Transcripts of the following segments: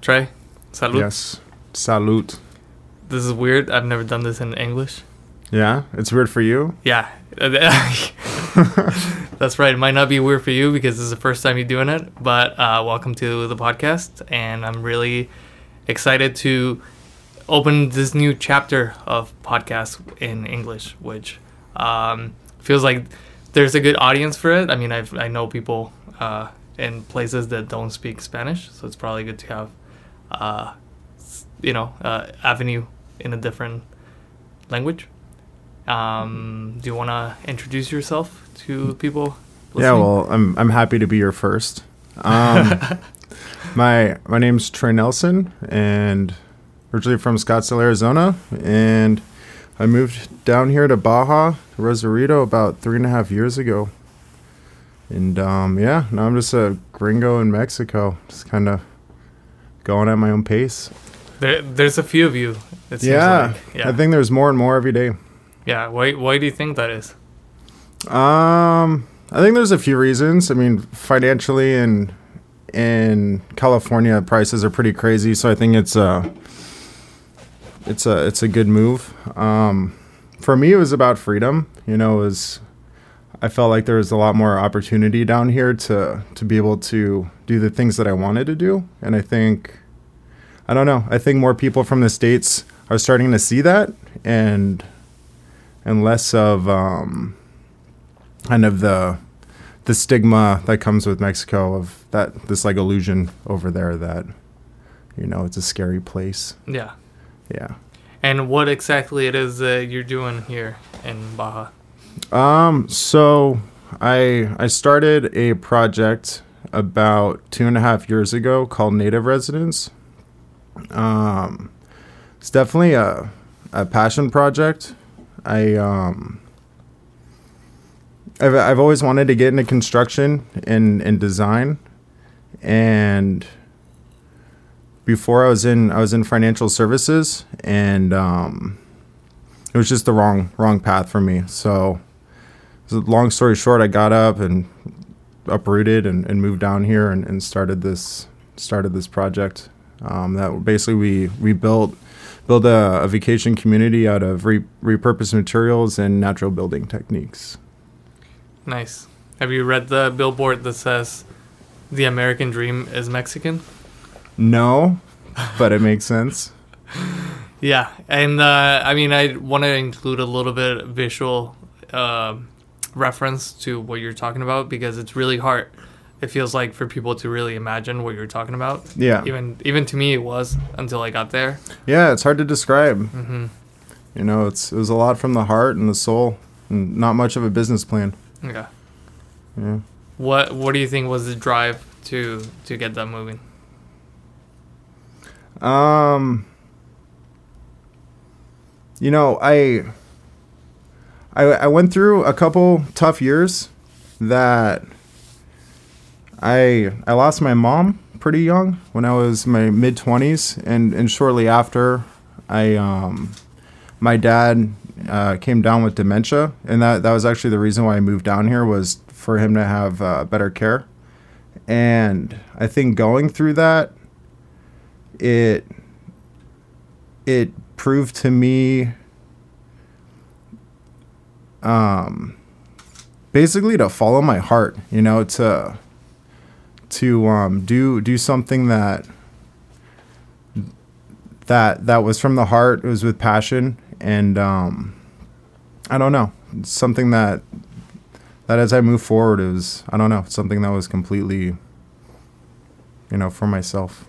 Trey, salud. Yes. Salute. This is weird. I've never done this in English. Yeah, it's weird for you. Yeah. That's right. It might not be weird for you because this is the first time you're doing it, but uh, welcome to the podcast. And I'm really excited to open this new chapter of podcast in English, which um, feels like there's a good audience for it. I mean, I've, I know people uh, in places that don't speak Spanish, so it's probably good to have, uh, you know, uh, avenue in a different language. Um, do you want to introduce yourself to people? Yeah, well, I'm I'm happy to be your first. Um, my my name's Trey Nelson, and originally from Scottsdale, Arizona, and I moved down here to Baja, Rosarito, about three and a half years ago. And um, yeah, now I'm just a gringo in Mexico, just kind of going at my own pace. there, there's a few of you. It seems Yeah, like. yeah, I think there's more and more every day. yeah. Why, why do you think that is? Um, I think there's a few reasons. I mean, financially and in California, prices are pretty crazy, so I think it's a it's a it's a good move. Um, for me, it was about freedom. You know, it was I felt like there was a lot more opportunity down here to to be able to do the things that I wanted to do, and I think I don't know. I think more people from the states are starting to see that, and and less of um, kind of the the stigma that comes with Mexico of that this like illusion over there that you know it's a scary place. Yeah. Yeah. And what exactly it is that you're doing here in Baja? Um. So I I started a project about two and a half years ago called Native Residence. Um, it's definitely a a passion project. I um. I've I've always wanted to get into construction and and design, and before I was in I was in financial services and um, it was just the wrong wrong path for me. So long story short, I got up and uprooted and, and moved down here and, and started this started this project. Um, that basically we we built built a, a vacation community out of re, repurposed materials and natural building techniques. Nice. Have you read the billboard that says the American dream is Mexican? No, but it makes sense. Yeah, and uh, I mean, I want to include a little bit of visual uh, reference to what you're talking about because it's really hard. It feels like for people to really imagine what you're talking about. Yeah, Even even to me, it was until I got there. yeah, it's hard to describe. hmm You know, it's it was a lot from the heart and the soul, and not much of a business plan. Okay. Yeah. What What do you think was the drive to to get that moving? Um, you know, I, I, I went through a couple tough years that I, I lost my mom pretty young when I was my mid twenties, and and shortly after, I, um, my dad uh, came down with dementia, and that that was actually the reason why I moved down here was for him to have uh, better care, and I think going through that it it proved to me um basically to follow my heart you know to to um do do something that that that was from the heart it was with passion and um i don't know something that that as i move forward was i don't know something that was completely you know for myself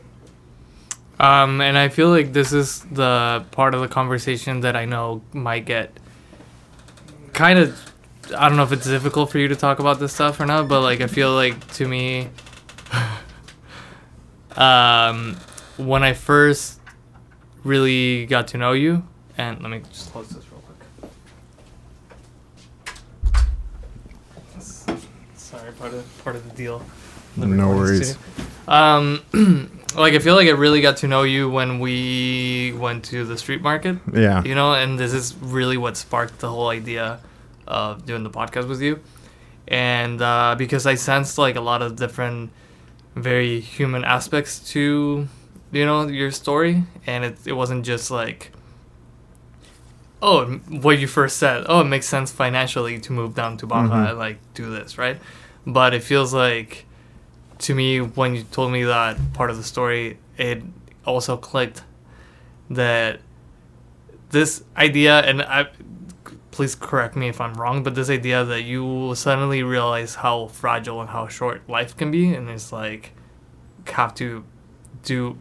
Um, and I feel like this is the part of the conversation that I know might get kind of. I don't know if it's difficult for you to talk about this stuff or not, but like I feel like to me, um, when I first really got to know you, and let me just close this real quick. Sorry, part of part of the deal. the No worries. Um, like I feel like I really got to know you when we went to the street market, yeah you know, and this is really what sparked the whole idea of doing the podcast with you. And uh, because I sensed like a lot of different, very human aspects to you know, your story, and it it wasn't just like. Oh, what you first said. Oh, it makes sense financially to move down to Baja, Mhm. like do this, right? But it feels like, to me, when you told me that part of the story, it also clicked that this idea, and I, please correct me if I'm wrong, but this idea that you suddenly realize how fragile and how short life can be, and it's like have to do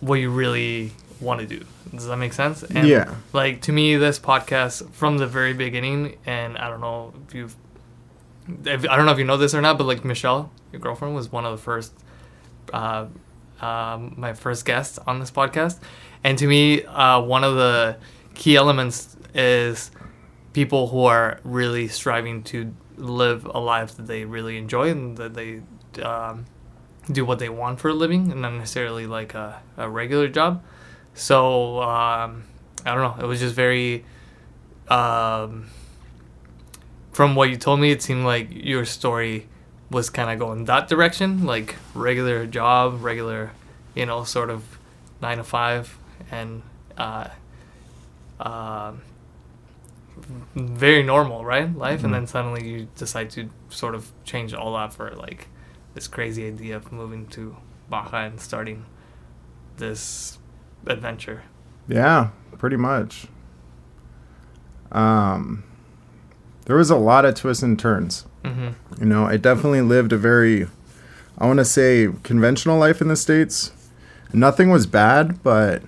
what you really want to do. Does that make sense? And Yeah. Like to me, this podcast from the very beginning, and I don't know if you've, if, I don't know if you know this or not, but like Michelle, your girlfriend, was one of the first, uh, um, my first guest on this podcast, and to me, uh, one of the key elements is people who are really striving to live a life that they really enjoy and that they um, do what they want for a living and not necessarily like a, a regular job. So um, I don't know. It was just very. Um, from what you told me, it seemed like your story was kind of going that direction, like regular job, regular, you know, sort of nine to five, and uh, um very normal, right? Life, and Mhm. then suddenly you decide to sort of change all that for like this crazy idea of moving to Baja and starting this adventure. Yeah, pretty much. Um, there was a lot of twists and turns. Mm-hmm. You know, I definitely lived a very, I want to say, conventional life in the States. Nothing was bad, but,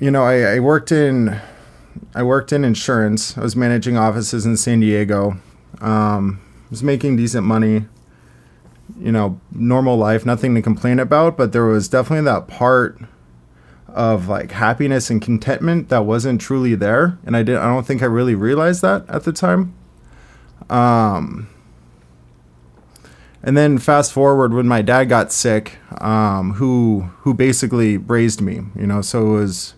you know, I, I worked in, I worked in insurance. I was managing offices in San Diego. Um, was making decent money. You know, normal life, nothing to complain about. But there was definitely that part of like happiness and contentment that wasn't truly there, and I didn't. I don't think I really realized that at the time. Um, and then fast forward when my dad got sick, um, who who basically raised me, you know. So it was,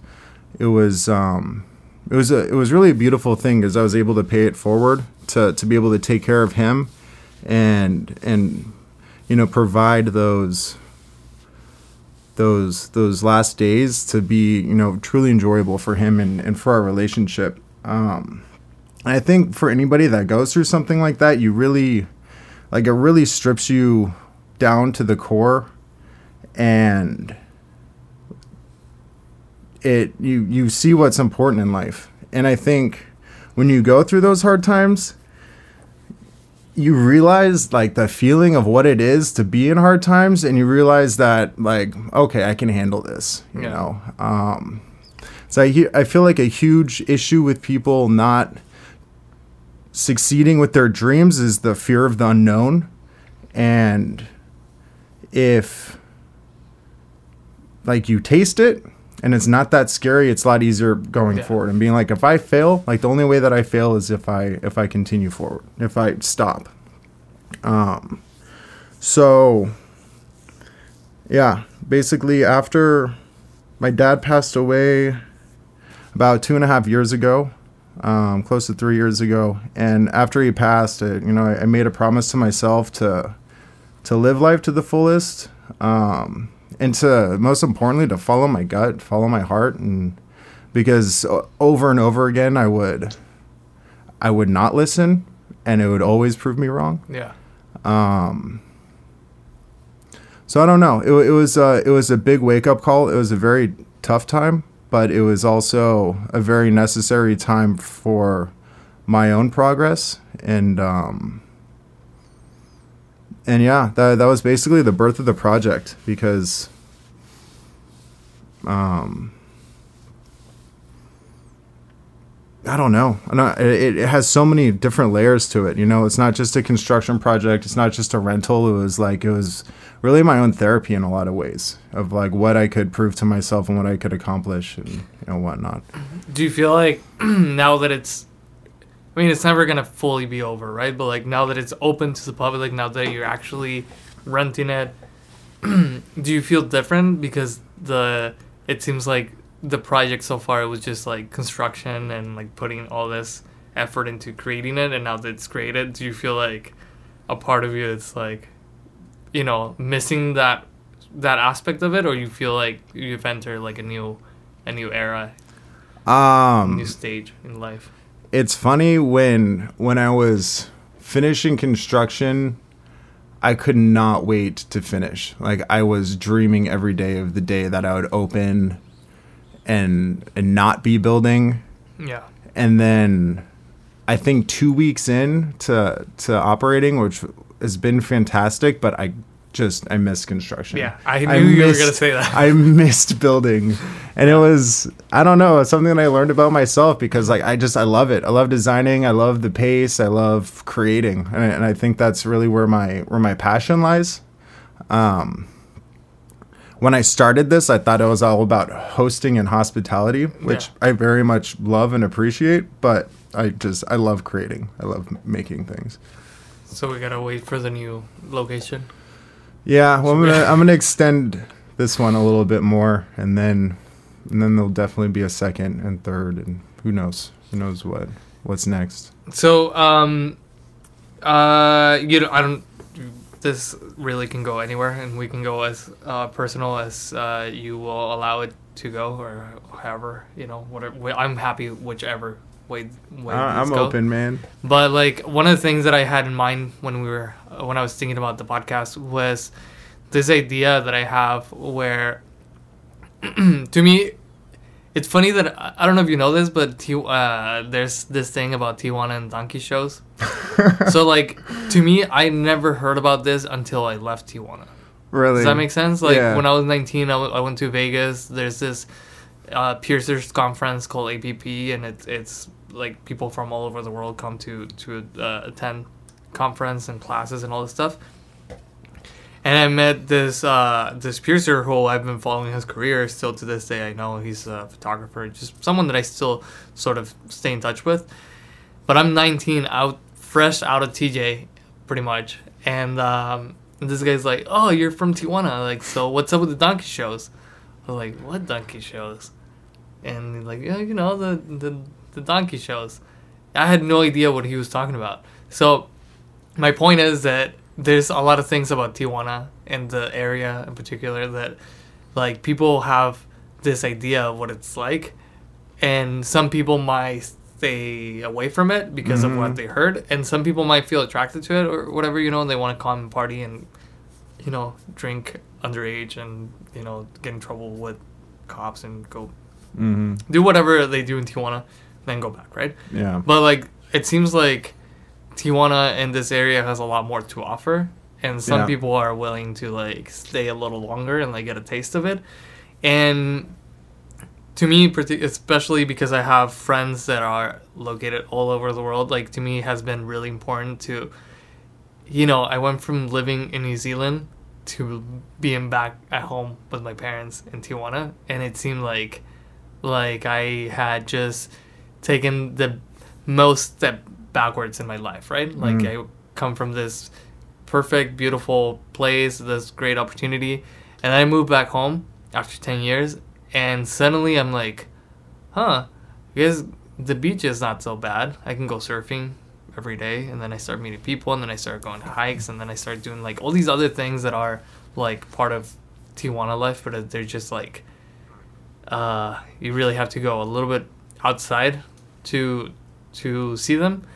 it was, um, it was a it was really a beautiful thing because I was able to pay it forward to to be able to take care of him, and and you know provide those those those last days to be you know truly enjoyable for him and, and for our relationship. Um i think for anybody that goes through something like that you really like it really strips you down to the core and it you you see what's important in life. And i think when you go through those hard times you realize like the feeling of what it is to be in hard times and you realize that like okay i can handle this you Yeah. know? Um so I, he- I feel like a huge issue with people not succeeding with their dreams is the fear of the unknown. And if like you taste it and it's not that scary it's a lot easier going Yeah. forward. And being like if i fail like the only way that i fail is if i if i continue forward if i stop. Um so yeah basically after my dad passed away about two and a half years ago um, close to three years ago and after he passed it you know I, I made a promise to myself to to live life to the fullest. Um, and to most importantly to follow my gut follow my heart and because over and over again i would i would not listen and it would always prove me wrong Yeah. um, so I don't know. It, it was uh, it was a big wake up call. It was a very tough time, but it was also a very necessary time for my own progress and um, and yeah, that that was basically the birth of the project because um. I don't know. It, it has so many different layers to it. You know, it's not just a construction project. It's not just a rental. It was like it was really my own therapy in a lot of ways of like what I could prove to myself and what I could accomplish and you know whatnot. Do you feel like now that it's, I mean, it's never gonna fully be over, right? But like now that it's open to the public, now that you're actually renting it, do you feel different because the it seems like the project so far was just like construction and like putting all this effort into creating it, and now that it's created, do you feel like a part of you it's like, you know, missing that that aspect of it, or you feel like you've entered like a new, a new era, a Um, new stage in life? It's funny when when I was finishing construction, I could not wait to finish. Like I was dreaming every day of the day that I would open and and not be building. Yeah. And then I think 2 weeks in to to operating, which has been fantastic, but I just I missed construction. Yeah, I knew you were gonna say that. I missed building, and it was I don't know it's something that I learned about myself because like I just I love it. I love designing. I love the pace. I love creating, and I, and I think that's really where my where my passion lies. Um, when I started this, I thought it was all about hosting and hospitality, which Yeah. I very much love and appreciate. But I just I love creating. I love making things. So we gotta wait for the new location. Yeah, well, I'm gonna I'm gonna extend this one a little bit more, and then and then there'll definitely be a second and third, and who knows who knows what what's next. So, um, uh, you know, I don't. This really can go anywhere, and we can go as uh, personal as uh, you will allow it to go, or however, you know, whatever. I'm happy whichever way. way I'm go. open, man. But like one of the things that I had in mind when we were uh, when I was thinking about the podcast was this idea that I have where to me it's funny that I don't know if you know this, but Ti- uh, there's this thing about Tijuana and donkey shows. so like to me, I never heard about this until I left Tijuana. Really? Does that make sense? Like Yeah. when I was 19, I, w- I went to Vegas. There's this uh, Piercers conference called APP, and it's it's like people from all over the world come to to uh, attend conference and classes and all this stuff. And I met this uh, this piercer who I've been following his career still to this day. I know he's a photographer, just someone that I still sort of stay in touch with. But I'm 19, out fresh out of TJ, pretty much, and um, this guy's like, "Oh, you're from Tijuana, like, so what's up with the donkey shows?" I was like, "What donkey shows?" And he's like, "Yeah, you know the the the donkey shows." I had no idea what he was talking about. So my point is that there's a lot of things about Tijuana and the area in particular that like people have this idea of what it's like and some people might stay away from it because of what Mhm. they heard and some people might feel attracted to it or whatever you know and they want to come and party and you know drink underage and you know get in trouble with cops and go hmm do whatever they do in Tijuana then go back right Yeah. but like it seems like Tijuana and this area has a lot more to offer. And some Yeah. people are willing to like stay a little longer and like get a taste of it. And to me, especially because I have friends that are located all over the world, like to me it has been really important to, you know, I went from living in New Zealand to being back at home with my parents in Tijuana, and it seemed like, like I had just taken the most step backwards in my life, right? Like Mm. I come from this perfect, beautiful place, this great opportunity, and I moved back home after ten years, and suddenly I'm like, huh, because the beach is not so bad. I can go surfing every day, and then I start meeting people, and then I start going to hikes, and then I start doing like all these other things that are like part of Tijuana life, but they're just like, uh, you really have to go a little bit outside to to see them,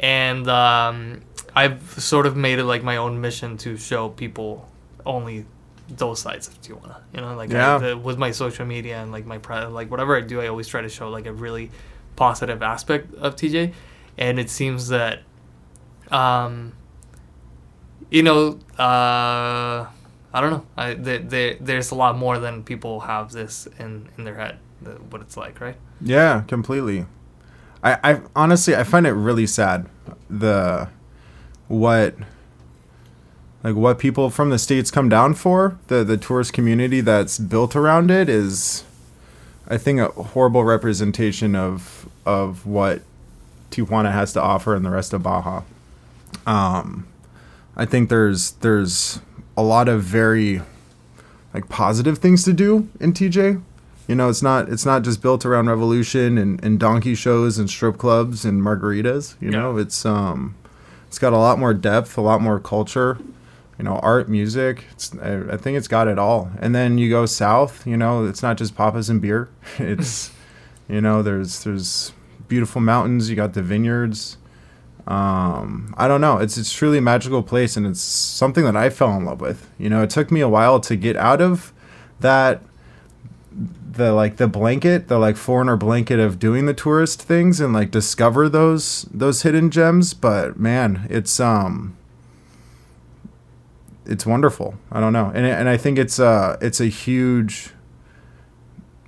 and um, I've sort of made it like my own mission to show people only those sides of Tijuana. You know, like Yeah. I, the, with my social media and like my pre- like whatever I do, I always try to show like a really positive aspect of TJ, and it seems that, um, you know, uh, I don't know. I there, there there's a lot more than people have this in in their head. The, what it's like, right? Yeah, completely. I, I honestly I find it really sad the what like what people from the states come down for the the tourist community that's built around it is I think a horrible representation of of what Tijuana has to offer and the rest of Baja. Um, I think there's there's a lot of very like positive things to do in TJ. You know, it's not it's not just built around revolution and, and donkey shows and strip clubs and margaritas. You know, it's um it's got a lot more depth, a lot more culture. you know, art, music. It's, I, I think it's got it all. And then you go south, you know, it's not just papas and beer. It's, you know, there's there's beautiful mountains. You got the vineyards. Um, I don't know. It's it's truly a magical place, and it's something that I fell in love with. You know, it took me a while to get out of that the like the blanket, the like foreigner blanket of doing the tourist things and like discover those those hidden gems. But man, it's um it's wonderful. I don't know, and and I think it's uh it's a huge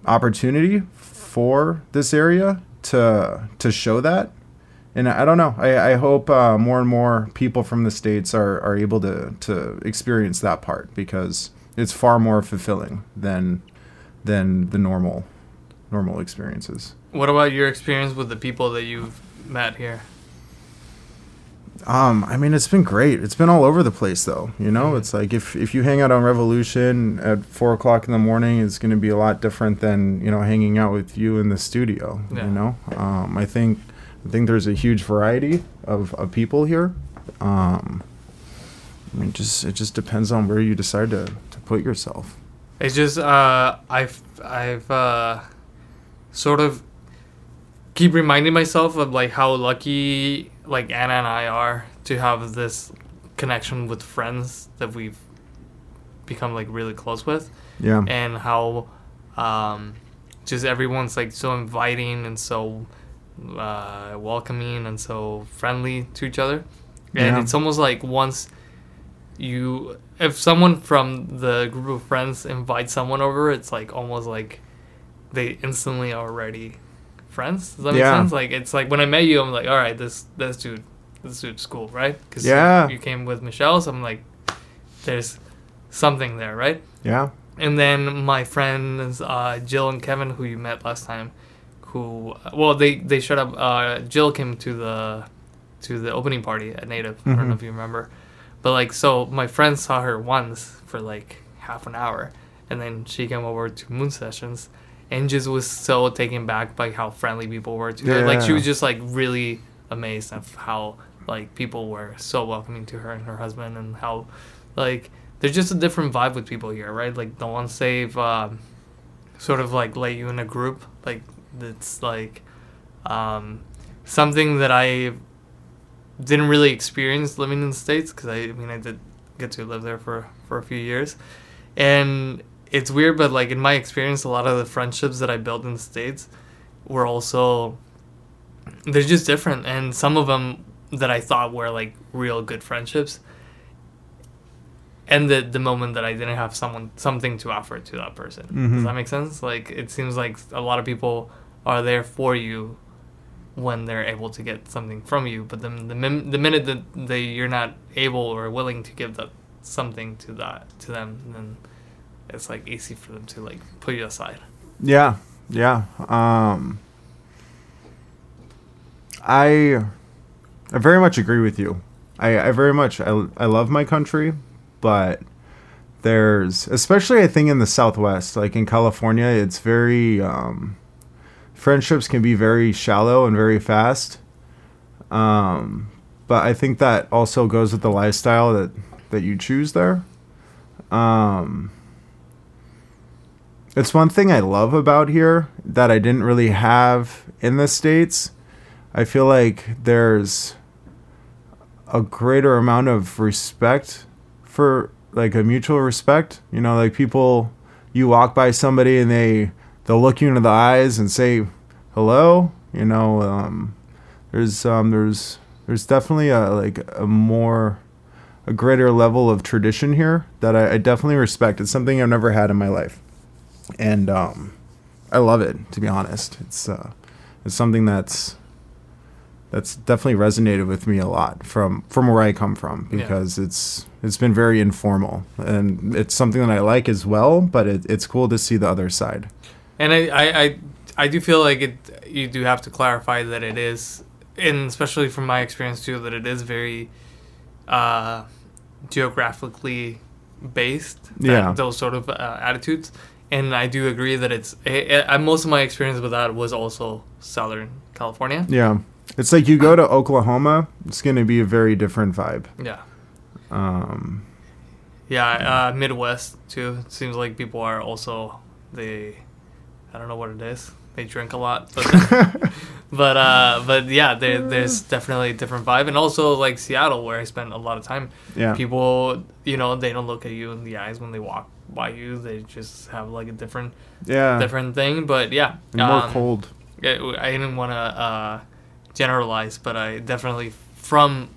opportunity for this area to to show that. And I don't know. I, I hope uh, more and more people from the states are, are able to, to experience that part because it's far more fulfilling than than the normal normal experiences. What about your experience with the people that you've met here? Um, I mean, it's been great. It's been all over the place, though. You know, it's like if if you hang out on Revolution at four o'clock in the morning, it's going to be a lot different than you know hanging out with you in the studio. Yeah. You know, um, I think I think there's a huge variety of, of people here. Um, I mean, just it just depends on where you decide to, to put yourself. It's just uh, I've I've uh, sort of keep reminding myself of like how lucky like Anna and I are to have this connection with friends that we've become like really close with, Yeah. and how um, just everyone's like so inviting and so uh, welcoming and so friendly to each other, and Yeah. it's almost like once you if someone from the group of friends invites someone over, it's like almost like they instantly are already friends. Does that make Yeah. sense? Like it's like when I met you, I'm like, all right, this this dude, this dude's cool, right? Because Yeah. you came with Michelle, so I'm like, there's something there, right? Yeah. And then my friends uh, Jill and Kevin, who you met last time, who well they they showed up. Uh, Jill came to the to the opening party at Native. I don't know Mhm. if you remember, but like so my friend saw her once for like half an hour, and then she came over to Moon Sessions, and just was so taken back by how friendly people were to her. Like she was just like really amazed of how like people were so welcoming to her and her husband, and how like there's just a different vibe with people here, right? Like the ones they've um, sort of like let you in a group, like it's like um, something that I didn't really experience living in the states because I, I mean I did get to live there for for a few years, and it's weird, but like in my experience, a lot of the friendships that I built in the states were also they're just different, and some of them that I thought were like real good friendships ended the moment that I didn't have someone something to offer to that person. Does Mhm. that make sense? Like it seems like a lot of people are there for you when they're able to get something from you, but then the the minute that they you're not able or willing to give that something to that to them, then it's like easy for them to like put you aside. Yeah, yeah. Um, I I very much agree with you. I, I very much I, I love my country, but there's especially I think in the Southwest, like in California, it's very um, friendships can be very shallow and very fast. Um, but I think that also goes with the lifestyle that that you choose there. Um, it's one thing I love about here that I didn't really have in the States. I feel like there's a greater amount of respect for like a mutual respect. You know, like people you walk by somebody and they they'll look you into the eyes and say hello. You know, um, there's um, there's there's definitely a like a more a greater level of tradition here that I, I definitely respect. It's something I've never had in my life and um, I love it. To be honest, it's uh, it's something that's that's definitely resonated with me a lot from from where I come from Yeah. because it's it's been very informal and it's something that I like as well. But it, it's cool to see the other side. And I, I, I, I do feel like it. You do have to clarify that it is, and especially from my experience too, that it is very uh, geographically based. that- Yeah. Those sort of uh, attitudes, and I do agree that it's. I, I, most of my experience with that was also Southern California. Yeah, it's like you go to Oklahoma, it's gonna be a very different vibe. Yeah. Um, Yeah, uh, Midwest too. It seems like people are also they. I don't know what it is. They drink a lot, but but uh, but yeah, there, there's definitely a different vibe, and also like Seattle, where I spent a lot of time. Yeah. People, you know, they don't look at you in the eyes when they walk by you. They just have like a different Yeah. different thing. But yeah, And more um, cold. it, I didn't want to uh, generalize, but I definitely, from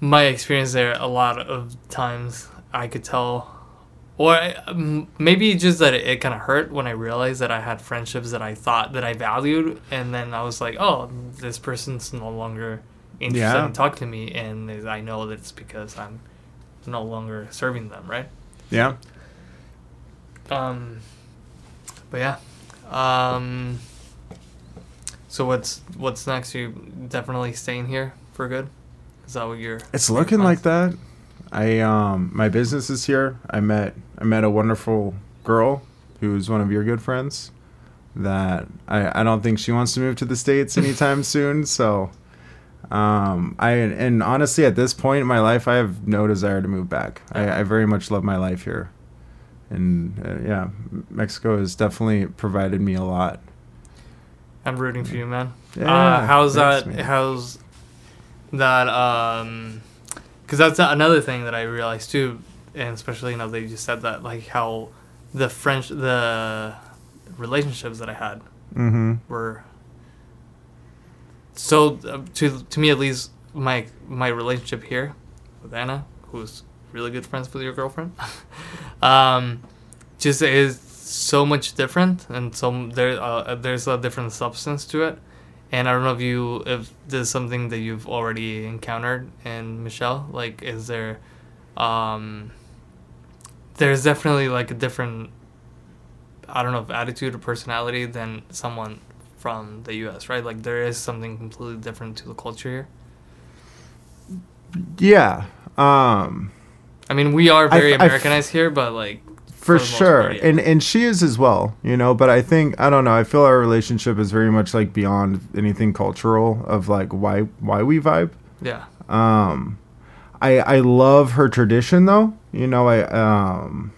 my experience there, a lot of times I could tell, or um, maybe just that it, it kind of hurt when I realized that I had friendships that I thought that I valued, and then I was like, oh, this person's no longer interested Yeah. in talking to me, and I know that it's because I'm no longer serving them, right? Yeah. Um, but yeah. Um, so what's what's next? You definitely staying here for good? Is that what you're? It's looking like that. I um my business is here. I met I met a wonderful girl who's one of your good friends that I, I don't think she wants to move to the states anytime soon so um I and honestly at this point in my life I have no desire to move back. I, I very much love my life here. And uh, yeah, Mexico has definitely provided me a lot. I'm rooting for you, man. Yeah, uh, how's thanks, that? man. How's that? Um, because that's another thing that I realized too, and especially you know they just said that like how the French the relationships that I had Mhm. were so uh, to to me at least my my relationship here with Anna, who's really good friends with your girlfriend, um, just is so much different, and so there uh, there's a different substance to it. And I don't know if you if this is something that you've already encountered in Michelle. Like, is there, um, there's definitely like a different, I don't know, if attitude or personality than someone from the U.S. Right? Like, there is something completely different to the culture here. Yeah. Um I mean, we are very f- I f- Americanized here, but like for, sure. part, yeah. and and she is as well you know but i think i don't know i feel our relationship is very much like beyond anything cultural of like why why we vibe. Yeah, um i i love her tradition though you know i um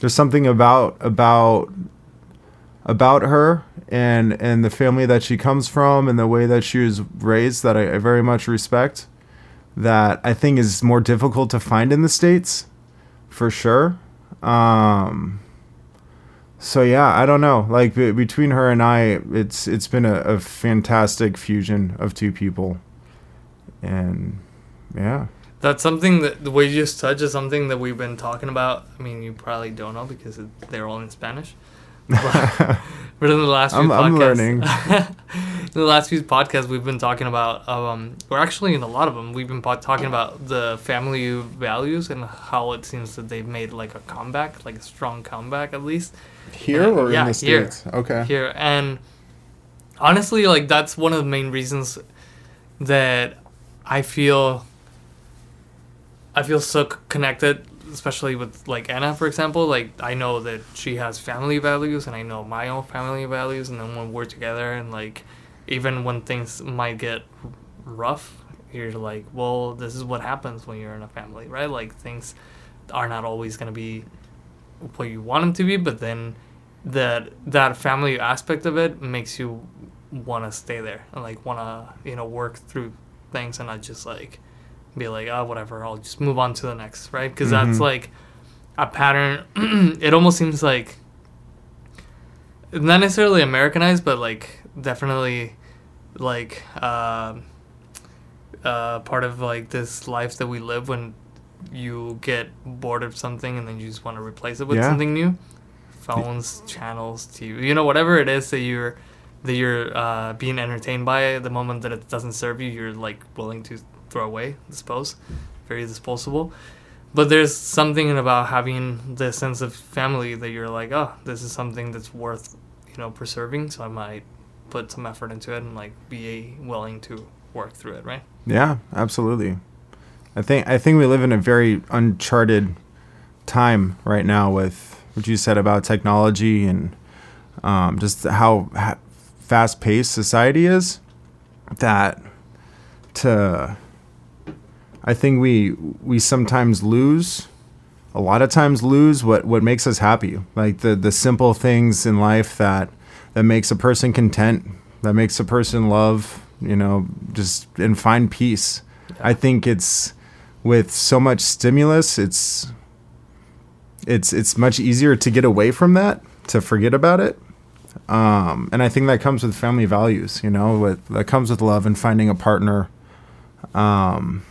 there's something about about about her and and the family that she comes from and the way that she was raised that I, I very much respect that I think is more difficult to find in the states for sure um so yeah I don't know like be, between her and I it's it's been a, a fantastic fusion of two people and yeah that's something that the way you just touched is something that we've been talking about. I mean, you probably don't know because they're all in Spanish. But, in the last few I'm- podcasts, I'm learning. in the last few podcasts, we've been talking about, um, or actually in a lot of them, we've been po- talking about the family values and how it seems that they've made like a comeback, like a strong comeback at least. here or Yeah, in the here. states okay here and honestly like that's one of the main reasons that i feel i feel so connected especially with like anna for example like i know that she has family values and i know my own family values and then when we're together and like even when things might get rough you're like well this is what happens when you're in a family right? Like things are not always going to be what you want them to be but then that that family aspect of it makes you want to stay there and like want to you know work through things and not just like be like oh whatever i'll just move on to the next right because that's Mhm. like a pattern it almost seems like not necessarily americanized but like definitely like um uh, part of like this life that we live when you get bored of something and then you just want to replace it with Yeah. something new phones channels tv you know whatever it is that you're that you're uh, being entertained by the moment that it doesn't serve you you're like willing to throw away dispose very disposable but there's something about having the sense of family that you're like oh this is something that's worth you know preserving so i might put some effort into it and like be willing to work through it right Yeah, absolutely. I think I think we live in a very uncharted time right now with what you said about technology and um, just how fast-paced society is. That to I think we we sometimes lose a lot of times lose what what makes us happy. Like the the simple things in life that that makes a person content, that makes a person love, you know, just and find peace. Yeah. I think it's with so much stimulus, it's it's it's much easier to get away from that, to forget about it. Um, and I think that comes with family values, you know, with that comes with love and finding a partner. Um,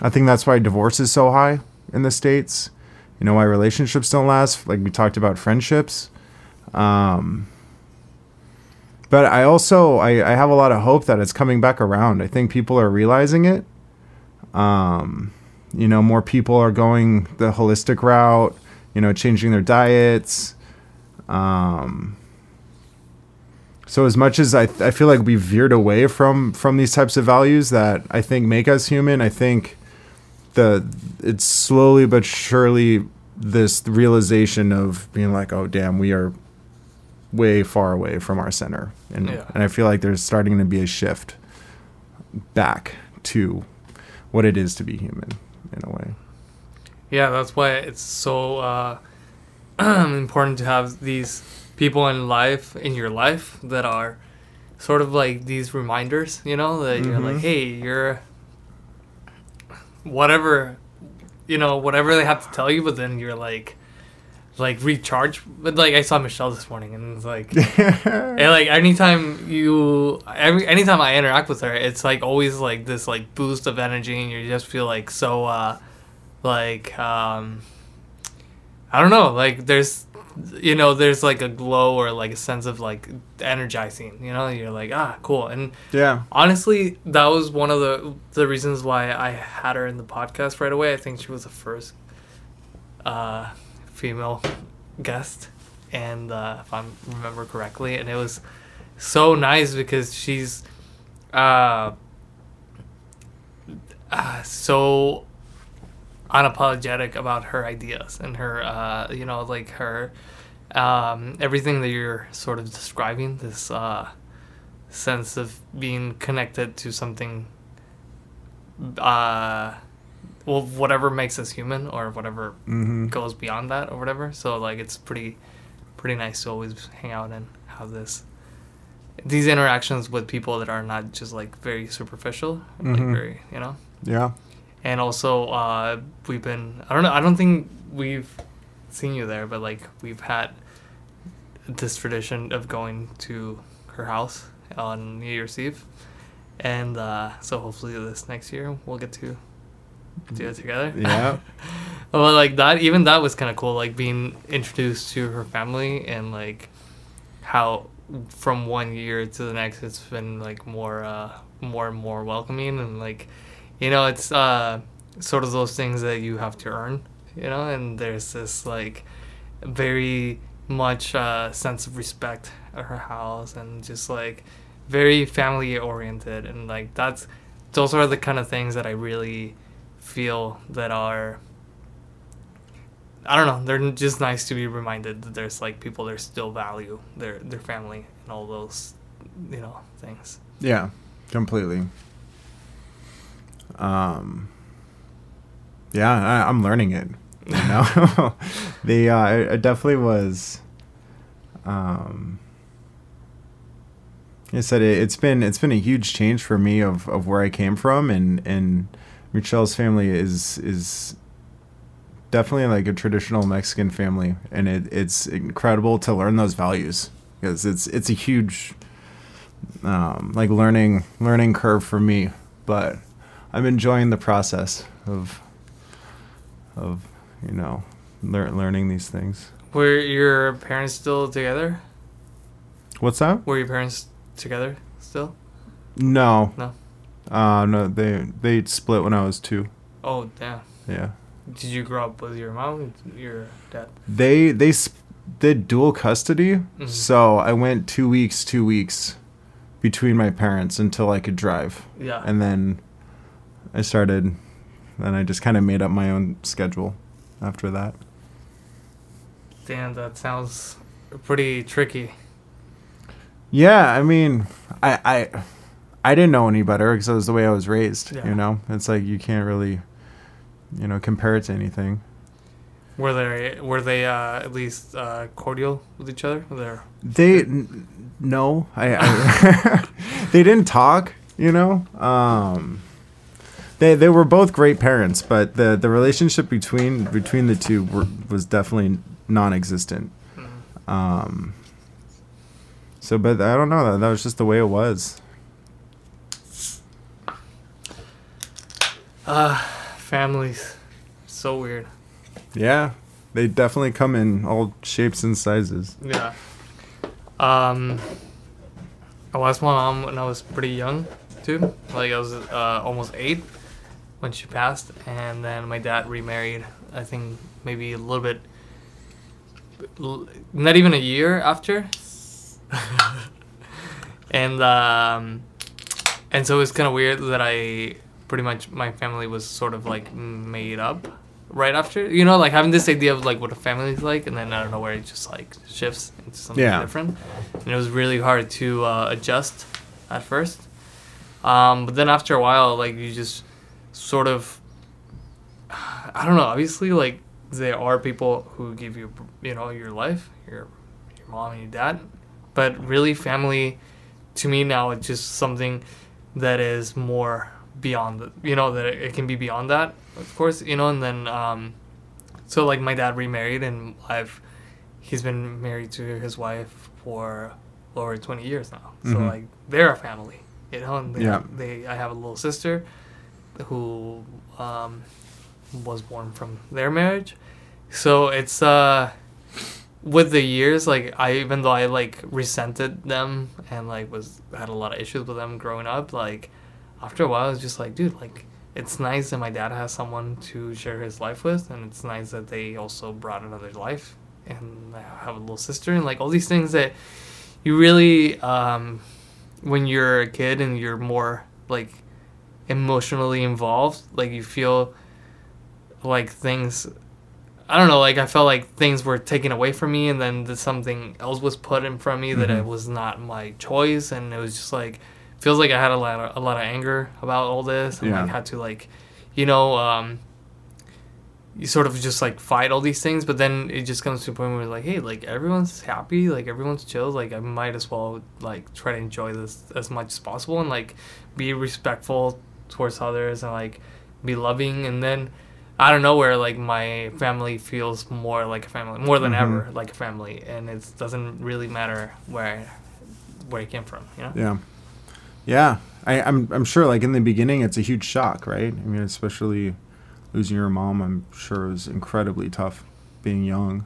I think that's why divorce is so high in the states. You know why relationships don't last, like we talked about friendships. Um, but I also I, I have a lot of hope that it's coming back around. I think people are realizing it. Um, you know, more people are going the holistic route. You know, changing their diets. Um, so as much as I, I feel like we veered away from from these types of values that I think make us human, I think the it's slowly but surely this realization of being like, oh damn, we are way far away from our center, and yeah. and I feel like there's starting to be a shift back to what it is to be human in a way. Yeah, that's why it's so uh, important to have these people in life in your life that are sort of like these reminders, you know, that mm-hmm. you're like, mm-hmm. hey, you're whatever, you know, whatever they have to tell you, but then you're like, like recharge. But like I saw Michelle this morning, and it's like, and like anytime you, every anytime I interact with her, it's like always like this like boost of energy, and you just feel like so, uh like um, I don't know, like there's you know, there's like a glow or like a sense of like energizing. You know, you're like, ah, cool. And yeah, honestly, that was one of the the reasons why I had her in the podcast right away. I think she was the first uh, female guest, and uh, if I remember correctly, and it was so nice because she's uh, uh so unapologetic about her ideas and her uh, you know like her um, everything that you're sort of describing this uh, sense of being connected to something uh, well whatever makes us human or whatever mm-hmm. goes beyond that or whatever so like it's pretty pretty nice to always hang out and have this these interactions with people that are not just like very superficial mm-hmm. like very you know yeah and also uh, we've been I don't know I don't think we've seen you there, but like we've had this tradition of going to her house on New Year's Eve, and uh, so hopefully this next year we'll get to do it together. Yeah. well, like that, even that was kind of cool. Like being introduced to her family and like how from one year to the next it's been like more uh more and more welcoming and like you know, it's uh, sort of those things that you have to earn, you know, and there's this like very much uh, sense of respect at her house and just like very family oriented and like that's those are the kind of things that I really feel that are I don't know they're just nice to be reminded that there's like people that still value their their family and all those you know things. Yeah completely um, yeah, I, am learning it. You know, the uh, it, definitely was. Um, I said it, it's been it's been a huge change for me of, of where I came from and and Michelle's family is is definitely like a traditional Mexican family and it, it's incredible to learn those values because it's it's a huge um, like learning learning curve for me but I'm enjoying the process of of you know lear- learning these things. Were your parents still together? What's that? Were your parents together still? No. No. Uh no, they they split when I was 2. Oh, damn. Yeah. Did you grow up with your mom your dad? They they sp- did dual custody. Mm-hmm. So I went 2 weeks, 2 weeks between my parents until I could drive. Yeah. And then I started, and I just kind of made up my own schedule after that. Damn, that sounds pretty tricky. Yeah, I mean, I I I didn't know any better because that was the way I was raised. Yeah. You know, it's like you can't really, you know, compare it to anything. Were they were they uh, at least uh, cordial with each other? Were they They n- no, I, I they didn't talk. You know, um, they they were both great parents, but the the relationship between between the two were, was definitely non-existent. Mm. Um, so, but I don't know. That, that was just the way it was. uh, families? So weird. Yeah, they definitely come in all shapes and sizes. Yeah. Um, I lost my mom when I was pretty young, too. Like I was uh, almost eight when she passed, and then my dad remarried. I think maybe a little bit, not even a year after. and um, and so it's kind of weird that I pretty much my family was sort of like made up right after. You know, like having this idea of like what a family is like, and then I don't know where it just like shifts into something Yeah. different. And it was really hard to uh, adjust at first. Um, but then after a while, like you just sort of, I don't know. Obviously, like there are people who give you, you know, your life, your your mom and your dad, but really, family, to me now, it's just something that is more beyond the, you know, that it, can be beyond that, of course, you know, and then, um, so like my dad remarried, and I've, he's been married to his wife for over 20 years now, so Mhm. like they're a family, you know, and they, Yeah. they, I have a little sister, who, um, was born from their marriage, so it's uh with the years like i even though i like resented them and like was had a lot of issues with them growing up like after a while it's just like dude like it's nice that my dad has someone to share his life with and it's nice that they also brought another life and i have a little sister and like all these things that you really um when you're a kid and you're more like emotionally involved like you feel like things I don't know, like I felt like things were taken away from me, and then something else was put in front of me that Mhm. it was not my choice, and it was just like feels like I had a lot of, a lot of anger about all this, and Yeah. like had to like, you know, um, you sort of just like fight all these things, but then it just comes to a point where like, hey, like everyone's happy, like everyone's chill, like I might as well like try to enjoy this as much as possible, and like be respectful towards others, and like be loving, and then out of nowhere, like my family feels more like a family, more than Mhm. ever like a family, and it doesn't really matter where where it came from, you know. Yeah, yeah. I, I'm I'm sure like in the beginning it's a huge shock, right? I mean, especially losing your mom. I'm sure is incredibly tough being young,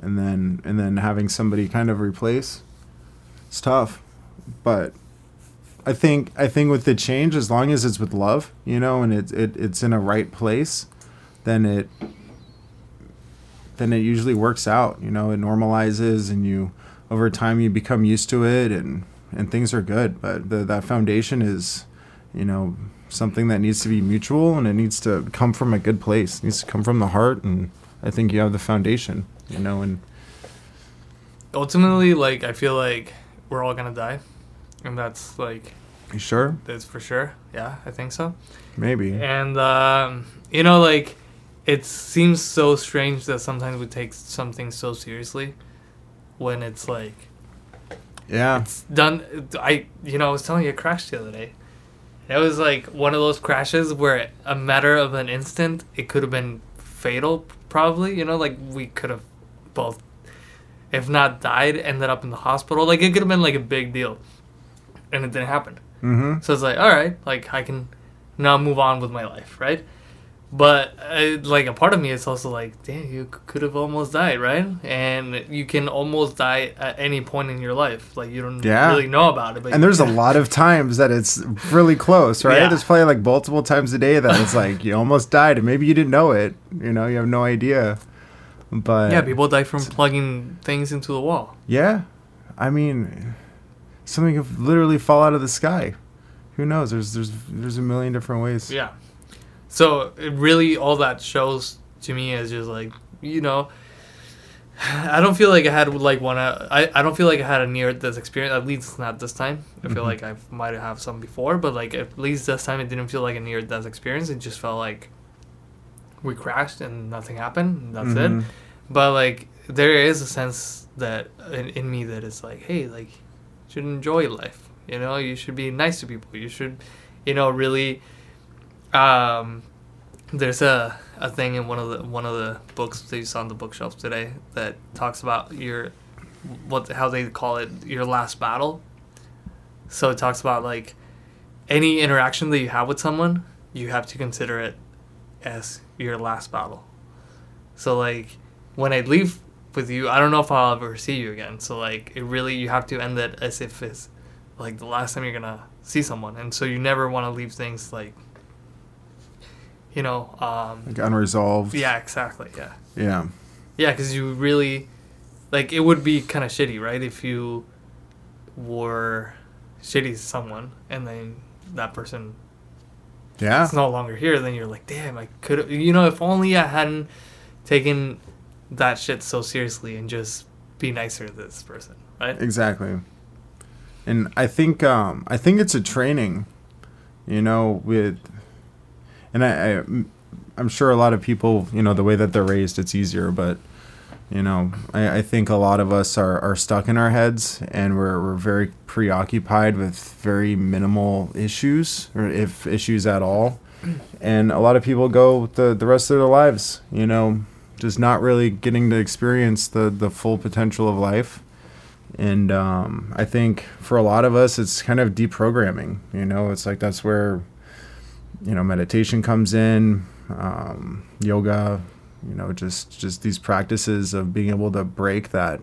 and then and then having somebody kind of replace. It's tough, but I think I think with the change, as long as it's with love, you know, and it, it it's in a right place, then it then it usually works out. You know, it normalizes, and you over time you become used to it, and and things are good. But the, that foundation is, you know, something that needs to be mutual, and it needs to come from a good place. It needs to come from the heart, and I think you have the foundation. You know, and Ultimately, like I feel like we're all gonna die, and that's like you sure? that's for sure. Yeah, I think so. Maybe. And um, you know, like it seems so strange that sometimes we take something so seriously when it's like Yeah. it's done. I you know I was telling you a crash the other day. It was like one of those crashes where a matter of an instant it could have been fatal. Probably you know like we could have both, if not died, ended up in the hospital. Like it could have been like a big deal, and it didn't happen. Mm-hmm. So it's like, all right, like I can now move on with my life, right? But uh, like a part of me is also like, damn, you could have almost died, right? And you can almost die at any point in your life. Like you don't Yeah. really know about it. But And there's a lot of times that it's really close, right? Yeah. There's probably like multiple times a day that it's like you almost died, and maybe you didn't know it. You know, you have no idea. But yeah, people die from plugging things into the wall. Yeah, I mean, something could literally fall out of the sky. Who knows? There's there's there's a million different ways. Yeah. So it really, all that shows to me is just like you know, I don't feel like I had like one. Uh, I I don't feel like I had a near death experience. At least not this time. I feel Mhm. like I might have some before, but like at least this time it didn't feel like a near death experience. It just felt like we crashed and nothing happened. And that's Mhm. it. But like there is a sense that in, in me that is like, hey, like should enjoy life. You know, you should be nice to people. You should, you know, really. Um, there's a a thing in one of the one of the books that you saw on the bookshelf today that talks about your what how they call it your last battle. So it talks about like any interaction that you have with someone, you have to consider it as your last battle. So like when I leave with you, I don't know if I'll ever see you again. So like it really you have to end it as if it's like the last time you're gonna see someone, and so you never want to leave things like you know um, Like unresolved. yeah exactly yeah Yeah. yeah because you really like it would be kind of shitty right if you were shitty to someone and then that person Yeah. it's no longer here then you're like damn i could have you know if only i hadn't taken that shit so seriously and just be nicer to this person right Exactly. And I think um, I think it's a training, you know, with, and I, I I'm sure a lot of people, you know, the way that they're raised, it's easier, but you know, I, I think a lot of us are, are stuck in our heads and we're we're very preoccupied with very minimal issues, or if issues at all. And a lot of people go the the rest of their lives, you know, just not really getting to experience the the full potential of life and um, I think for a lot of us, it's kind of deprogramming. You know, it's like that's where you know meditation comes in, um, yoga. You know, just just these practices of being able to break that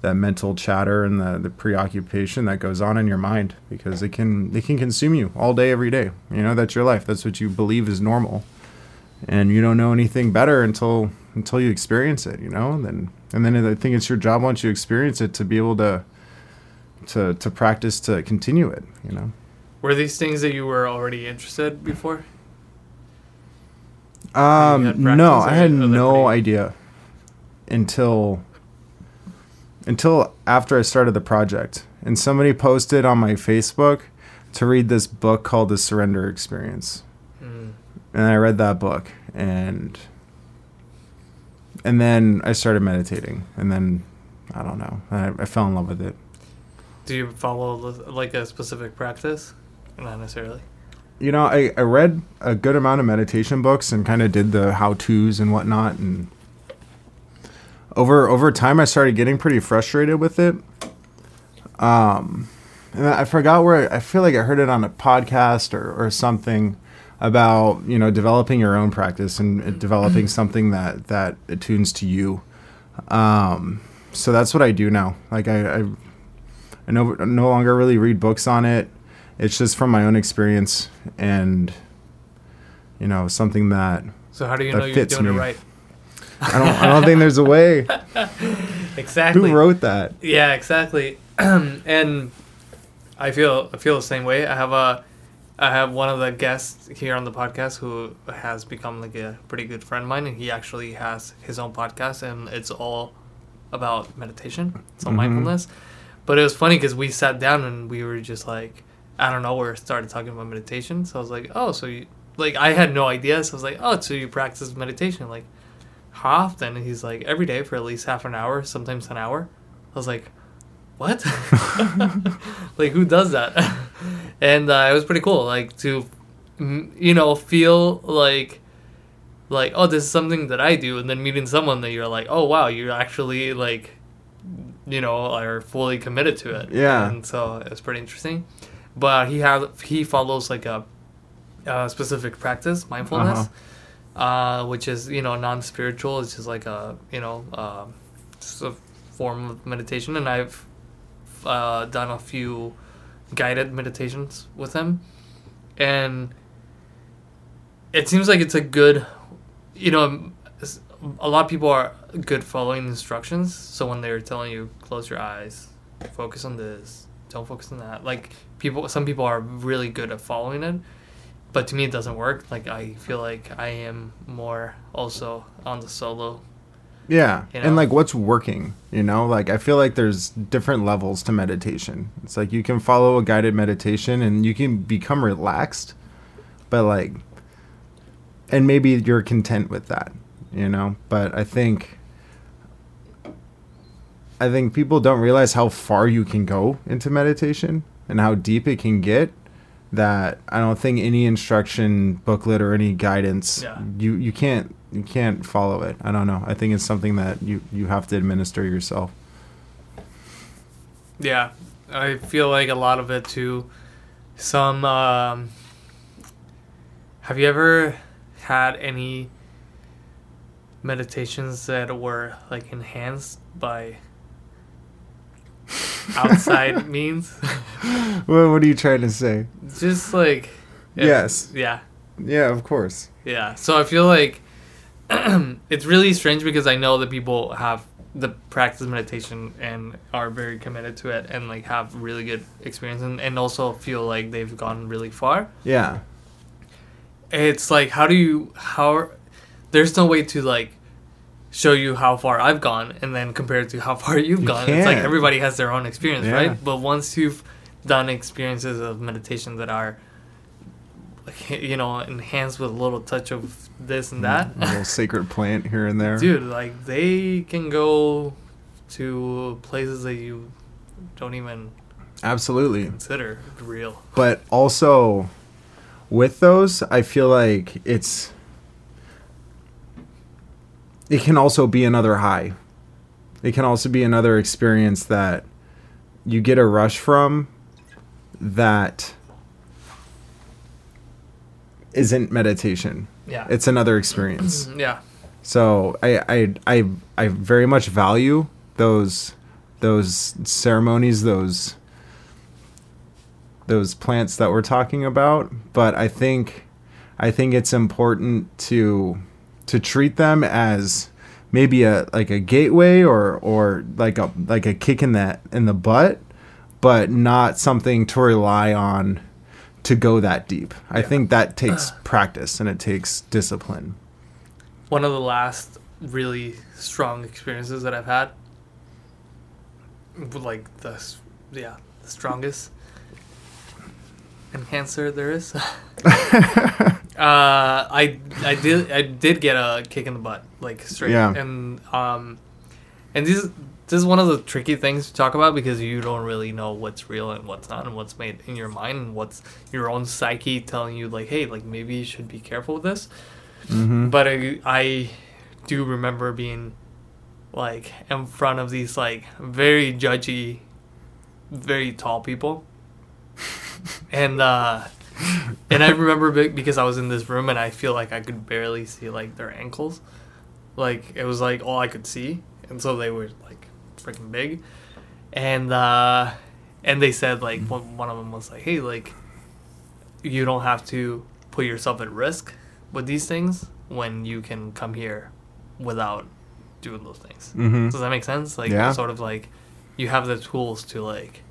that mental chatter and the, the preoccupation that goes on in your mind because it can it can consume you all day every day. You know, that's your life. That's what you believe is normal, and you don't know anything better until until you experience it. You know, and then and then I think it's your job once you experience it to be able to to to practice to continue it. You know. were these things that you were already interested before Um, no, I had no pretty- idea until until after I started the project, and somebody posted on my Facebook to read this book called The Surrender Experiment, mm. and I read that book, and and then I started meditating, and then I don't know, I, I fell in love with it. do you follow like a specific practice not necessarily you know, I, I read a good amount of meditation books and kind of did the how tos and whatnot. And over over time, I started getting pretty frustrated with it. Um, and I forgot where I, I feel like I heard it on a podcast or, or something about you know developing your own practice and uh, developing something that that attunes to you. Um, so that's what I do now. Like I, I, I no, no longer really read books on it it's just from my own experience and you know something that so how do you know you're doing it me. right I don't I don't think there's a way. exactly Who wrote that? Yeah, exactly. and I feel I feel the same way. I have a I have one of the guests here on the podcast who has become like a pretty good friend of mine, and he actually has his own podcast, and it's all about meditation, it's all Mhm. mindfulness. But it was funny because we sat down and we were just like, I don't know, we started talking about meditation. So I was like, oh, so you like I had no idea. So I was like, oh, so you practice meditation like how often? And he's like, every day for at least half an hour, sometimes an hour. I was like, what? like, who does that? and uh, it was pretty cool, like to, you know, feel like, like, oh, this is something that I do, and then meeting someone that you're like, oh wow, you're actually like, you know, are fully committed to it. Yeah. And so it was pretty interesting. But he has he follows like a, a specific practice, mindfulness Uh-huh. uh, which is you know non-spiritual. It's just like a you know um just a form of meditation, and I've uh, done a few guided meditations with him, and it seems like it's a good, you know, a lot of people are good following instructions. So when they're telling you close your eyes, focus on this, don't focus on that. Like people, some people are really good at following it, but to me it doesn't work. Like I feel like I am more also on the solo Yeah. You And like what's working, you know? Like I feel like there's different levels to meditation. It's like you can follow a guided meditation and you can become relaxed, but like and maybe you're content with that, you know? But I think I think people don't realize how far you can go into meditation and how deep it can get that I don't think any instruction booklet or any guidance Yeah. you you can't you can't follow it. I don't know. I think it's something that you you have to administer yourself. Yeah, I feel like a lot of it too. Some. Um, have you ever had any meditations that were like enhanced by outside means? What what are you trying to say? Just like. if- Yes. Yeah. Yeah, of course. Yeah. So I feel like it's really strange because I know that people have the practice meditation and are very committed to it and like have really good experience and, and also feel like they've gone really far. Yeah. It's like how do you how there's no way to like show you how far I've gone and then compare it to how far you've You gone. It's like everybody has their own experience, Yeah. right? But once you've done experiences of meditation that are like you know enhanced with a little touch of this and that A little sacred plant here and there. dude like they can go to places that you don't even Absolutely. consider real but also with those i feel like it's it can also be another high it can also be another experience that you get a rush from that isn't meditation yeah. It's another experience. Mm-hmm. Yeah. So I, I I I very much value those those ceremonies, those those plants that we're talking about. But I think I think it's important to to treat them as maybe a like a gateway or or like a like a kick in that in the butt, but not something to rely on to go that deep. I think that takes practice and it takes discipline. one of the last really strong experiences that i've had like the yeah the strongest enhancer there is uh i i did i did get a kick in the butt like straight Yeah. and um and this is this is one of the tricky things to talk about because you don't really know what's real and what's not and what's made in your mind and what's your own psyche telling you like hey like maybe you should be careful with this. Mm-hmm. but I, I do remember being like in front of these like very judgy very tall people. And uh and i remember because i was in this room and i feel like i could barely see like their ankles. Like it was like all i could see. And so they were like freaking big and uh and they said like one, one of them was like hey like you don't have to put yourself at risk with these things when you can come here without doing those things. Mm-hmm. Does that make sense? Like Yeah. sort of like you have the tools to like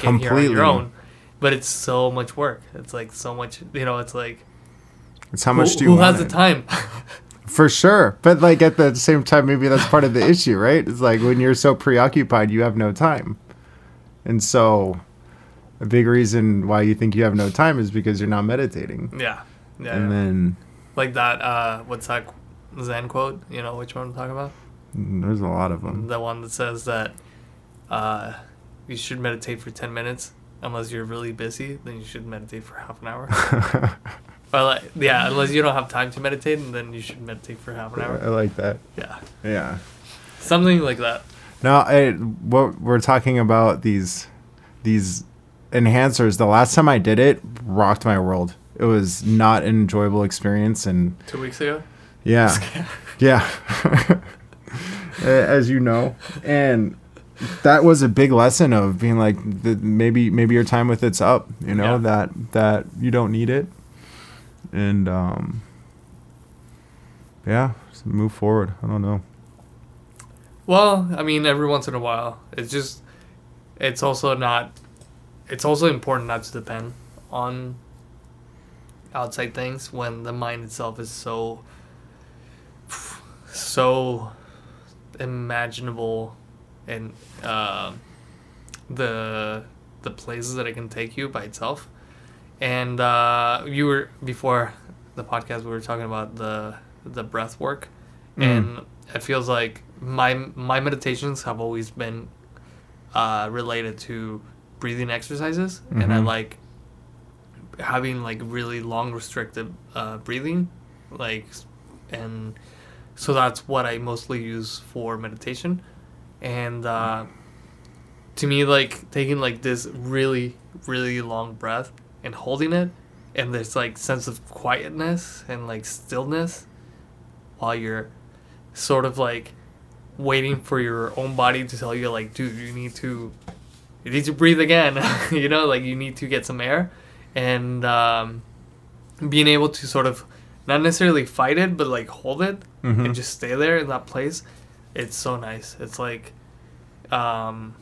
here on Completely. your own. But it's so much work. It's like so much you know, it's like It's how much who, do you who has the time? For sure. But like at the same time maybe that's part of the issue, right? It's like when you're so preoccupied you have no time. And so a big reason why you think you have no time is because you're not meditating. yeah. Yeah. and yeah. then like that uh what's that Zen quote? You know which one I'm talking about? there's a lot of them. The one that says that uh you should meditate for 10 minutes unless you're really busy, then you should meditate for half an hour. Or like, yeah, unless you don't have time to meditate, and then you should meditate for half an hour. I like that. Yeah, Yeah. something like that. No, I, what we're talking about these these enhancers. The last time I did it, rocked my world. It was not an enjoyable experience, and Two weeks ago. yeah, yeah, as you know, and that was a big lesson of being like, the, maybe maybe your time with it's up. You know Yeah. that that you don't need it, and um, yeah, move forward. I don't know. Well, I mean, every once in a while, it's just, it's also not, it's also important not to depend on outside things when the mind itself is so, so so imaginable and uh, the the places that it can take you by itself. And uh, you were before the podcast we were talking about the the breath work, Mm. and it feels like my my meditations have always been uh, related to breathing exercises, and I Mhm. like having like really long restricted uh, breathing, like, and so that's what I mostly use for meditation, and uh, to me, like taking like this really really long breath and holding it, and this like sense of quietness and like stillness, while you're sort of like waiting for your own body to tell you like dude you need to you need to breathe again you know like you need to get some air and um, being able to sort of not necessarily fight it but like hold it Mhm. and just stay there in that place it's so nice. It's like um,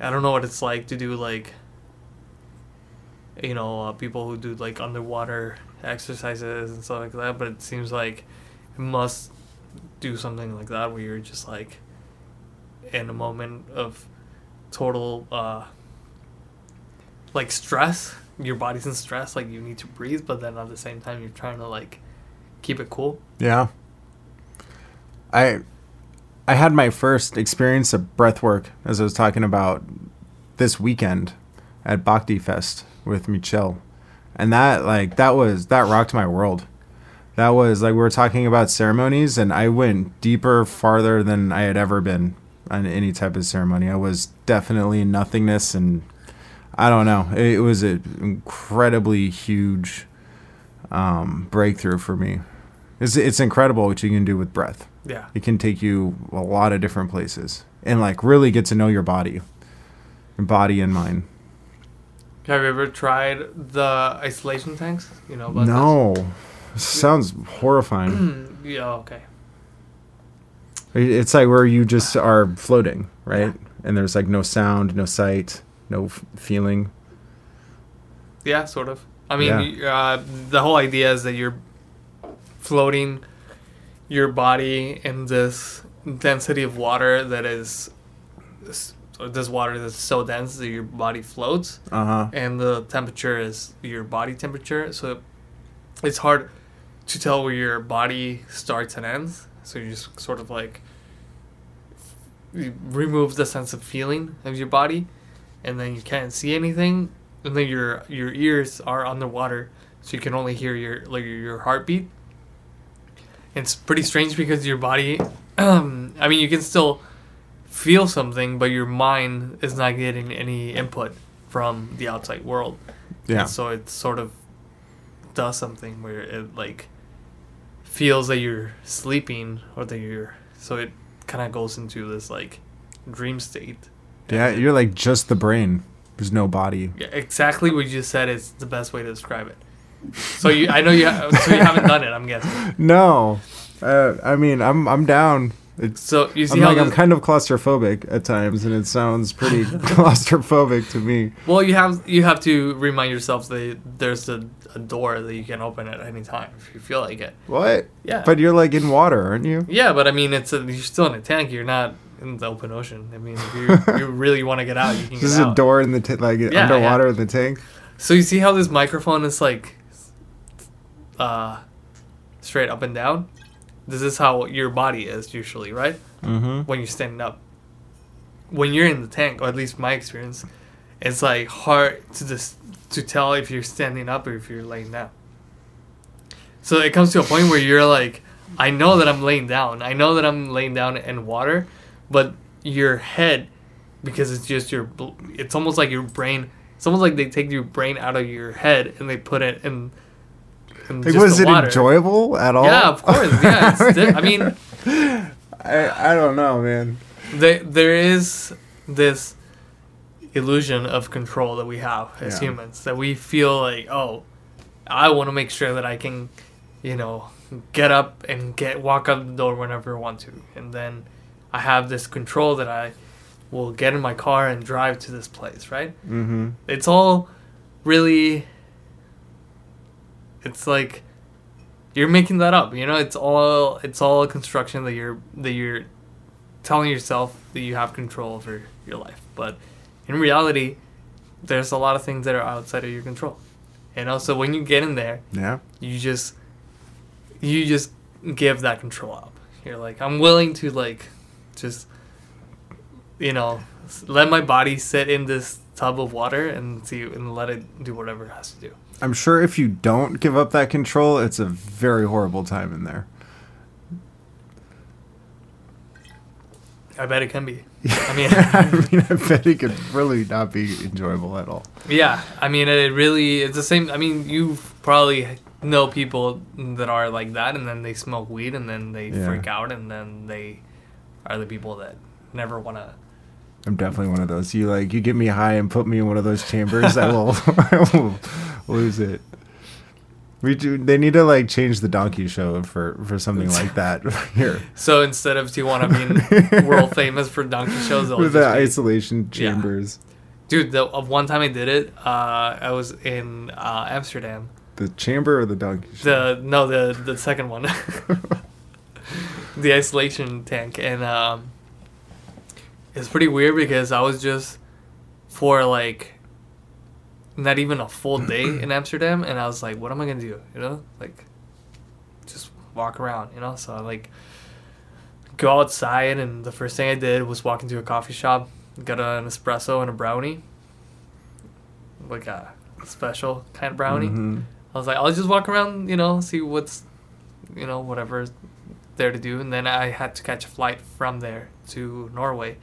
i don't know what it's like to do like you know uh, people who do like underwater exercises and stuff like that but it seems like it must do something like that where you're just like in a moment of total uh like stress. Your body's in stress like you need to breathe but then at the same time you're trying to like keep it cool. Yeah. I I had my first experience of breath work as I was talking about this weekend at Bhakti Fest with Michelle. And that like that was that rocked my world. That was like we were talking about ceremonies and I went deeper farther than I had ever been on any type of ceremony. I was definitely in nothingness and I don't know. It, was an incredibly huge um, breakthrough for me. It's, it's incredible what you can do with breath. yeah It can take you a lot of different places and like really get to know your body, your body and mind. have you ever tried the isolation tanks you know about No, sounds horrifying. yeah okay it's like where you just are floating, right? And there's like no sound, no sight, no f- feeling. Yeah, sort of. I mean, Yeah. uh, the whole idea is that you're floating your body in this density of water that is this water that's so dense that your body floats, Uh huh. and the temperature is your body temperature. So it's hard to tell where your body starts and ends. So you just sort of like you remove the sense of feeling of your body, and then you can't see anything, and then your your ears are underwater, so you can only hear your like your heartbeat. It's pretty strange because your body, um, I mean, you can still feel something, but your mind is not getting any input from the outside world. Yeah. And so it sort of does something where it like feels that you're sleeping or that you're so it kind of goes into this like dream state. Yeah. You're like just the brain. There's no body. Yeah, exactly what you just said is the best way to describe it. So you, I know you, so you haven't done it. I'm guessing. No. Uh, I mean, I'm I'm down. It's So you see I'm how like I'm kind of claustrophobic at times, and it sounds pretty claustrophobic to me. well, you have you have to remind yourself that there's a, a door that you can open at any time if you feel like it. What? Yeah. But you're like in water, aren't you? Yeah, but I mean, it's a, you're still in a tank. You're not in the open ocean. I mean, if you, you really want to get out, you can get There's out. a door in the t- like Yeah, underwater in the tank. So you see how this microphone is like uh straight up and down? This is how your body is usually, right? Mm-hmm. When you're standing up. When you're in the tank, or at least my experience, it's like hard to just to tell if you're standing up or if you're laying down. So it comes to a point where you're like, I know that I'm laying down. I know that I'm laying down in water, but your head, because it's just your, it's almost like your brain. It's almost like they take your brain out of your head and they put it in. Like, was it water. enjoyable at all? Yeah, of course. Yeah, I mean, I I don't know, man. they, there is this illusion of control that we have as Yeah. humans that we feel like oh i want to make sure that i can you know get up and get walk out the door whenever i want to and then i have this control that i will get in my car and drive to this place right Mm-hmm. it's all really it's like you're making that up. You know, it's all it's all a construction that you're that you're telling yourself that you have control over your life. But in reality, there's a lot of things that are outside of your control. And also when you get in there, Yeah. you just you just give that control up. You're like, I'm willing to like just you know, let my body sit in this tub of water and see and let it do whatever it has to do. I'm sure if you don't give up that control, it's a very horrible time in there. I bet it can be. I mean, I mean, I bet it could really not be enjoyable at all. Yeah, I mean, it really it's the same. I mean, you probably know people that are like that, and then they smoke weed, and then they Yeah. freak out, and then they are the people that never want to. I'm definitely one of those. You like you get me high and put me in one of those chambers, I will, I will lose it. We do. They need to like change the donkey show for for something like that here So instead of Tijuana being world famous for donkey shows, with the be- isolation Yeah. chambers. dude. The of one time I did it, uh, I was in uh, Amsterdam. The chamber or the donkey show? The no, the the second one, the isolation tank, and um, it's pretty weird because I was just for like not even a full day in Amsterdam, and I was like, what am I gonna do? You know, like just walk around. You know, so I like go outside, and the first thing I did was walk into a coffee shop, got an espresso and a brownie, like a special kind of brownie. Mhm. I was like, I'll just walk around, you know, see what's, you know, whatever there to do. And then I had to catch a flight from there to Norway.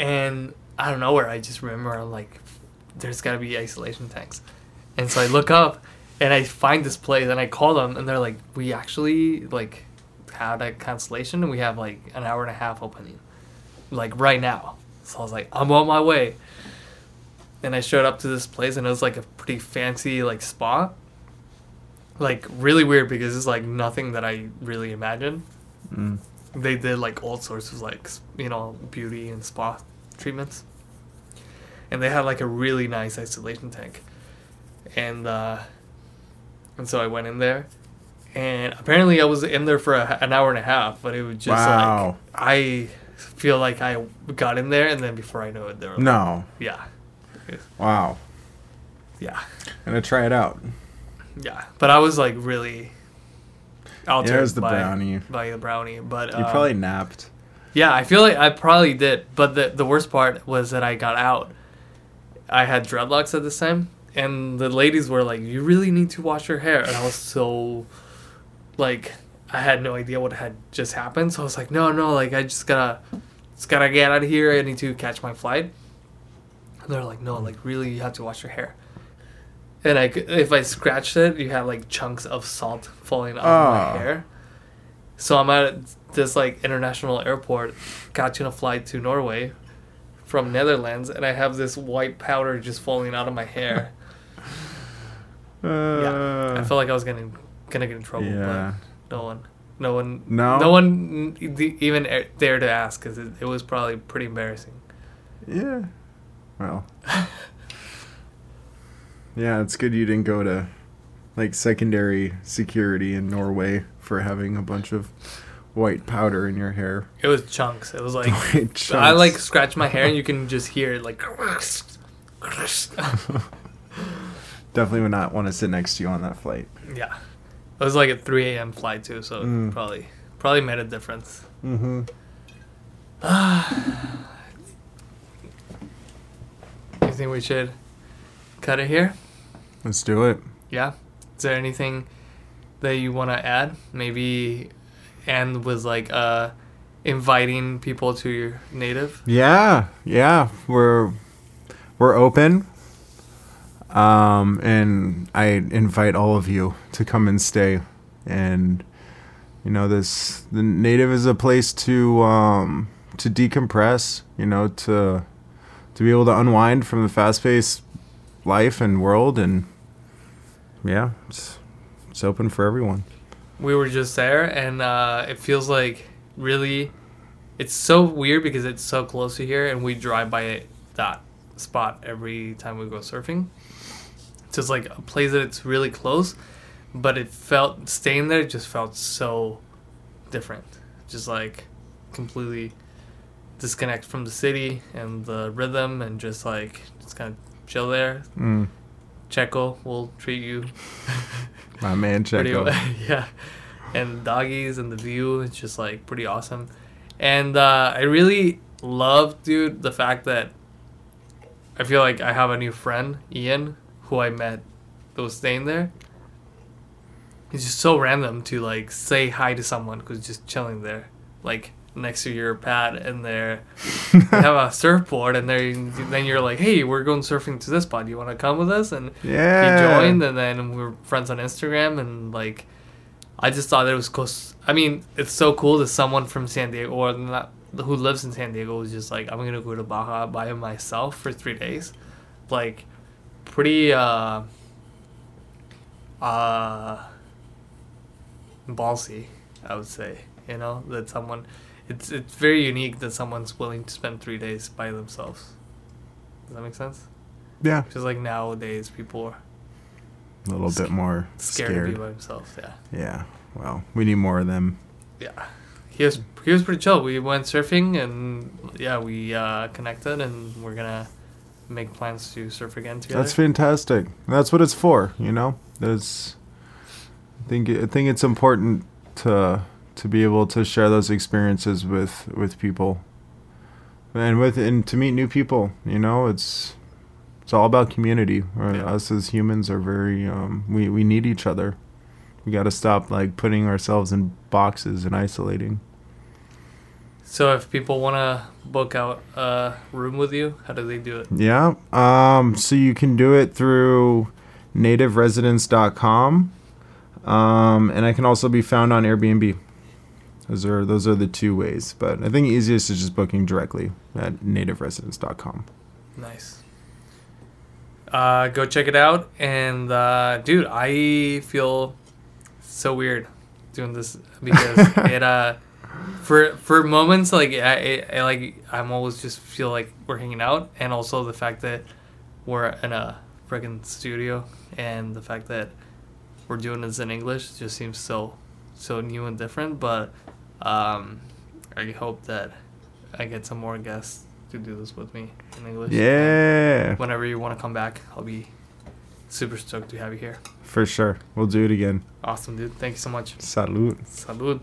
And I don't know where, I just remember, I'm like, there's got to be isolation tanks. And so I look up and I find this place and I call them and they're like, we actually, like, had a cancellation and we have, like, an hour and a half opening, like, right now. So I was like, I'm on my way and I showed up to this place and it was like a pretty fancy like spa. Like really weird because it's like nothing that I really imagined. Mm. They did like all sorts of like you know beauty and spa treatments. And they had like a really nice isolation tank. And uh and so I went in there and apparently I was in there for a, an hour and a half, but it was just Wow. like I feel like I got in there and then before I know it there No. yeah. Wow. Yeah. Gonna try it out. Yeah, but I was like really altered Yeah, it was the by, brownie. by the brownie. But You um, probably napped. Yeah, I feel like I probably did. But the the worst part was that I got out. I had dreadlocks at this time, and the ladies were like, "You really need to wash your hair," and I was so like I had no idea what had just happened. So I was like, "No, no, like I just gotta just gotta get out of here. I need to catch my flight." And they're like, "No, like really, you have to wash your hair." And I, c- if I scratched it, you had like chunks of salt falling off Ah. my hair. So I'm at this like international airport, catching a flight to Norway from Netherlands, and I have this white powder just falling out of my hair. yeah, I Uh, felt like I was gonna gonna get in trouble, Yeah. but no one, no one, No? no one even a- dared to ask because it, it was probably pretty embarrassing. Yeah. Well. yeah, it's good you didn't go to like secondary security in Norway for having a bunch of white powder in your hair. It was chunks. It was like I like scratch my hair and you can just hear it like. Definitely would not want to sit next to you on that flight. yeah, it was like a 3 a.m. flight too, so Mm. probably probably made a difference. Mm-hmm. You think we should cut it here? Let's do it. Yeah. Is there anything that you want to add? Maybe end with like uh inviting people to your native. Yeah, yeah, we're we're open. Um, and I invite all of you to come and stay. And you know, this the native is a place to um to decompress. You know, to to be able to unwind from the fast-paced life and world. And yeah, it's it's open for everyone. We were just there, and uh, it feels like really. It's so weird because it's so close to here, and we drive by it, that spot every time we go surfing. It's like a place that it's really close, but it felt staying there just felt so different. Just like completely disconnect from the city and the rhythm and just like just kind of chill there. Mm. Checo will treat you My man, Checo. yeah. And doggies and the view, it's just like pretty awesome. And uh, I really love, dude, the fact that I feel like I have a new friend, Ian, who I met that was staying there. It's just so random to like say hi to someone who's just chilling there, like next to your pad, and they're they have a surfboard, and they then you're like, hey, we're going surfing to this spot. You want to come with us? And Yeah. he joined and then we are friends on instagram and like i just thought it was close i mean it's so cool that someone from san diego or not who lives in san diego was just like i'm gonna go to baja by myself for three days like pretty uh uh ballsy i would say you know that someone it's it's very unique that someone's willing to spend three days by themselves does that make sense Yeah. because like nowadays people are A little bit more scared, scared. to be by himself. Yeah, Yeah. Well, we need more of them. yeah. He was he was pretty chill. We went surfing and yeah, we uh, connected and we're gonna make plans to surf again together. That's fantastic. That's what it's for, you know. There's, I think I think it's important to to be able to share those experiences with with people, and with and to meet new people. You know, it's it's all about community. Right? Yeah. Us as humans are very um, we we need each other. We got to stop like putting ourselves in boxes and isolating. so if people want to book out a room with you, how do they do it? Yeah. Um, so you can do it through nativeresidence.com. Um, and I can also be found on Airbnb. Those are those are the two ways. But I think easiest is just booking directly at nativeresidence.com. Nice. Uh, go check it out. And uh, dude, I feel so weird doing this because it uh for for moments like I, I, I like I'm always just feel like we're hanging out, and also the fact that we're in a freaking studio, and the fact that we're doing this in English just seems so so new and different. But um, I hope that I get some more guests to do this with me in English. Yeah, Whenever you want to come back, I'll be super stoked to have you here. for sure. We'll do it again. Awesome, dude. Thank you so much. Salute. Salud.